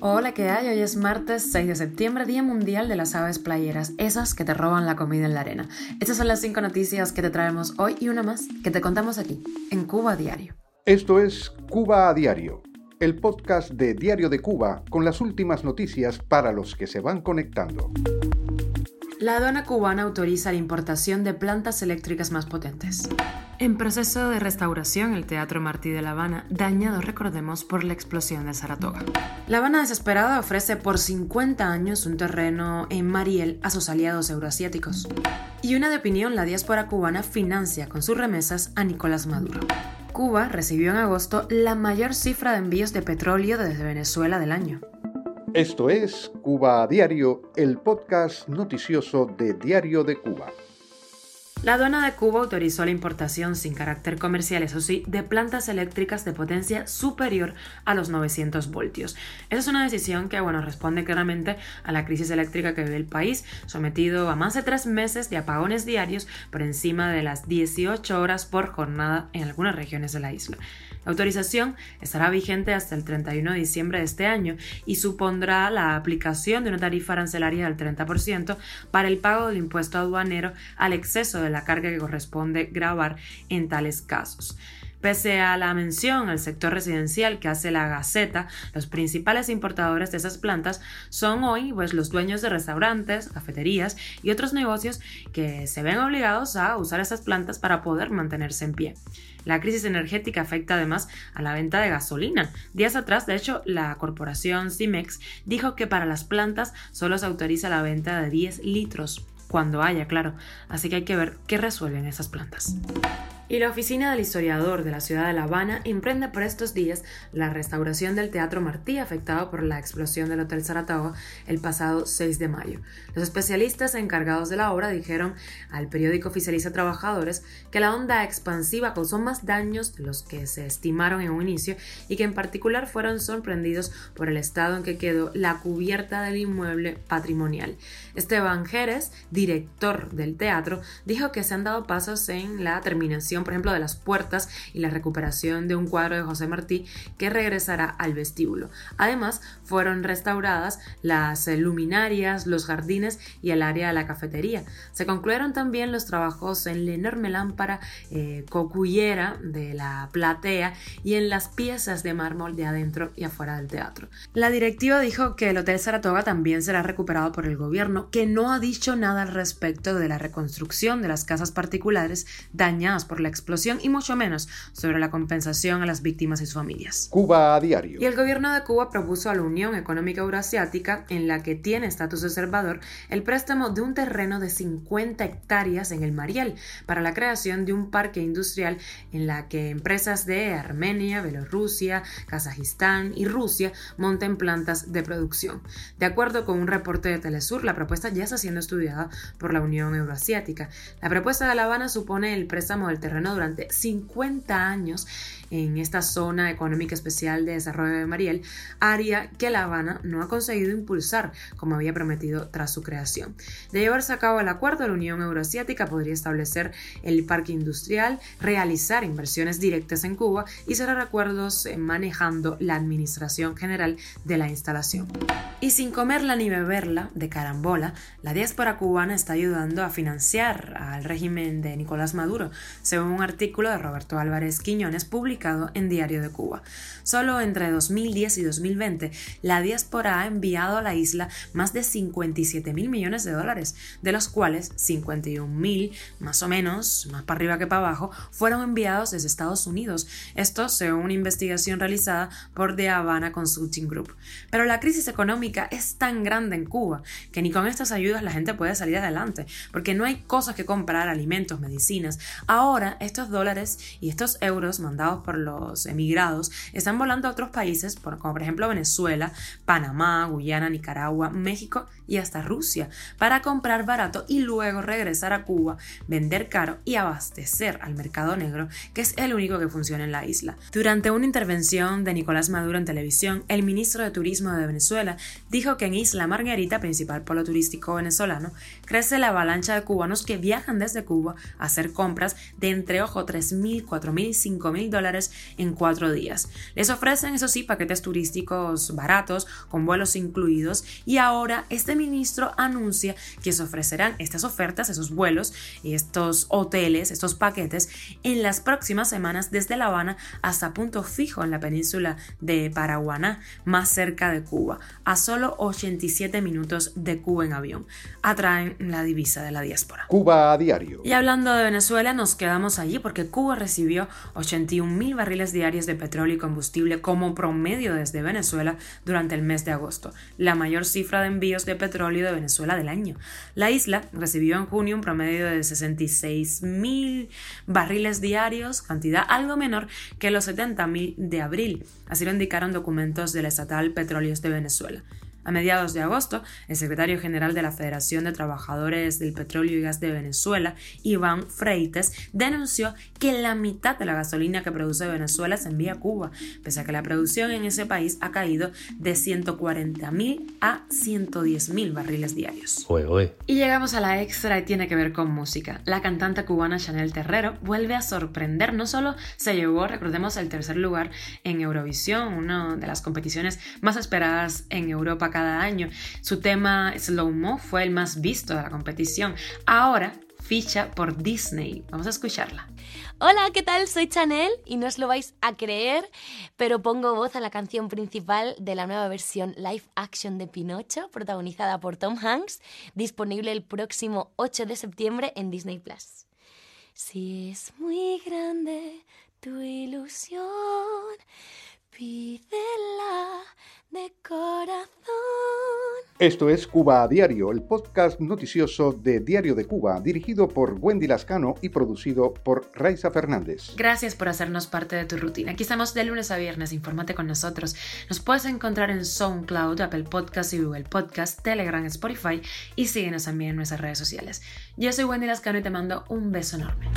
Hola, ¿qué hay? Hoy es martes 6 de septiembre, Día Mundial de las Aves Playeras, esas que te roban la comida en la arena. Estas son las cinco noticias que te traemos hoy y una más que te contamos aquí, en Cuba a Diario. Esto es Cuba a Diario, el podcast de Diario de Cuba con las últimas noticias para los que se van conectando. La aduana cubana autoriza la importación de plantas eléctricas más potentes. En proceso de restauración, el Teatro Martí de La Habana, dañado, recordemos, por la explosión de Saratoga. La Habana desesperada ofrece por 50 años un terreno en Mariel a sus aliados euroasiáticos. Y una de opinión, la diáspora cubana financia con sus remesas a Nicolás Maduro. Cuba recibió en agosto la mayor cifra de envíos de petróleo desde Venezuela del año. Esto es Cuba a Diario, el podcast noticioso de Diario de Cuba. La aduana de Cuba autorizó la importación sin carácter comercial, eso sí, de plantas eléctricas de potencia superior a los 900 voltios. Esa es una decisión que, bueno, responde claramente a la crisis eléctrica que vive el país, sometido a más de tres meses de apagones diarios por encima de las 18 horas por jornada en algunas regiones de la isla. La autorización estará vigente hasta el 31 de diciembre de este año y supondrá la aplicación de una tarifa arancelaria del 30% para el pago del impuesto aduanero al exceso de la carga que corresponde grabar en tales casos. Pese a la mención al sector residencial que hace la Gaceta, los principales importadores de esas plantas son hoy pues, los dueños de restaurantes, cafeterías y otros negocios que se ven obligados a usar esas plantas para poder mantenerse en pie. La crisis energética afecta además a la venta de gasolina. Días atrás, de hecho, la corporación Cimex dijo que para las plantas solo se autoriza la venta de 10 litros, cuando haya, claro. Así que hay que ver qué resuelven esas plantas. Y la oficina del historiador de la ciudad de La Habana emprende por estos días la restauración del Teatro Martí afectado por la explosión del Hotel Saratoga el pasado 6 de mayo. Los especialistas encargados de la obra dijeron al periódico oficialista Trabajadores que la onda expansiva causó más daños de los que se estimaron en un inicio y que en particular fueron sorprendidos por el estado en que quedó la cubierta del inmueble patrimonial. Esteban Jerez, director del teatro, dijo que se han dado pasos en la terminación por ejemplo, de las puertas y la recuperación de un cuadro de José Martí que regresará al vestíbulo. Además, fueron restauradas las luminarias, los jardines y el área de la cafetería. Se concluyeron también los trabajos en la enorme lámpara eh, cocuyera de la platea y en las piezas de mármol de adentro y afuera del teatro. La directiva dijo que el Hotel Saratoga también será recuperado por el gobierno, que no ha dicho nada al respecto de la reconstrucción de las casas particulares dañadas por la explosión y mucho menos sobre la compensación a las víctimas y sus familias. Cuba a diario. Y el gobierno de Cuba propuso a la Unión Económica Euroasiática, en la que tiene estatus observador, el préstamo de un terreno de 50 hectáreas en el Mariel para la creación de un parque industrial en la que empresas de Armenia, Bielorrusia, Kazajistán y Rusia monten plantas de producción. De acuerdo con un reporte de Telesur, la propuesta ya está siendo estudiada por la Unión Euroasiática. La propuesta de La Habana supone el préstamo del terreno durante 50 años en esta zona económica especial de desarrollo de Mariel, área que La Habana no ha conseguido impulsar como había prometido tras su creación. De llevarse a cabo el acuerdo, la Unión Euroasiática podría establecer el parque industrial, realizar inversiones directas en Cuba y cerrar acuerdos eh, manejando la administración general de la instalación. Y sin comerla ni beberla, de carambola, la diáspora cubana está ayudando a financiar al régimen de Nicolás Maduro, según un artículo de Roberto Álvarez Quiñones publicado en Diario de Cuba. Solo entre 2010 y 2020, la diáspora ha enviado a la isla más de 57 mil millones de dólares, de los cuales 51 mil, más o menos, más para arriba que para abajo, fueron enviados desde Estados Unidos. Esto según una investigación realizada por The Havana Consulting Group. Pero la crisis económica es tan grande en Cuba que ni con estas ayudas la gente puede salir adelante, porque no hay cosas que comprar, alimentos, medicinas. Ahora estos dólares y estos euros mandados por los emigrados están volando a otros países, como por ejemplo Venezuela, Panamá, Guyana, Nicaragua, México y hasta Rusia, para comprar barato y luego regresar a Cuba, vender caro y abastecer al mercado negro, que es el único que funciona en la isla. Durante una intervención de Nicolás Maduro en televisión, el ministro de Turismo de Venezuela dijo que en Isla Margarita, principal polo turístico venezolano, crece la avalancha de cubanos que viajan desde Cuba a hacer compras de entre, ojo, 3.000, 4.000 y 5.000 dólares dólares en cuatro días. Les ofrecen, eso sí, paquetes turísticos baratos, con vuelos incluidos, y ahora este ministro anuncia que se ofrecerán estas ofertas, esos vuelos y estos hoteles, estos paquetes, en las próximas semanas desde La Habana hasta punto fijo en la península de Paraguaná, más cerca de Cuba, a solo 87 minutos de Cuba en avión. Atraen la divisa de la diáspora. Cuba a diario. Y hablando de Venezuela, nos quedamos allí porque Cuba recibió 81 mil barriles diarios de petróleo y combustible como promedio desde Venezuela durante el mes de agosto, la mayor cifra de envíos de petróleo de Venezuela del año. La isla recibió en junio un promedio de 66 mil barriles diarios, cantidad algo menor que los 70 mil de abril, así lo indicaron documentos del estatal Petróleos de Venezuela. A mediados de agosto, el secretario general de la Federación de Trabajadores del Petróleo y Gas de Venezuela, Iván Freites, denunció que la mitad de la gasolina que produce Venezuela se envía a Cuba, pese a que la producción en ese país ha caído de 140.000 a 110.000 barriles diarios. Y llegamos a la extra y tiene que ver con música. La cantante cubana Chanel Terrero vuelve a sorprender. No solo se llevó, recordemos, el tercer lugar en Eurovisión, una de las competiciones más esperadas en Europa cada año. Su tema Slow Mo fue el más visto de la competición. Ahora ficha por Disney. Vamos a escucharla. Hola, ¿qué tal? Soy Chanel y no os lo vais a creer, pero pongo voz a la canción principal de la nueva versión live action de Pinocho, protagonizada por Tom Hanks, disponible el próximo 8 de septiembre en Disney Plus. Si es muy grande tu ilusión, pídela de corazón. Esto es Cuba a Diario, el podcast noticioso de Diario de Cuba, dirigido por Wendy Lascano y producido por Raiza Fernández. Gracias por hacernos parte de tu rutina. Aquí estamos de lunes a viernes, infórmate con nosotros. Nos puedes encontrar en SoundCloud, Apple Podcast y Google Podcast, Telegram, Spotify y síguenos también en nuestras redes sociales. Yo soy Wendy Lascano y te mando un beso enorme.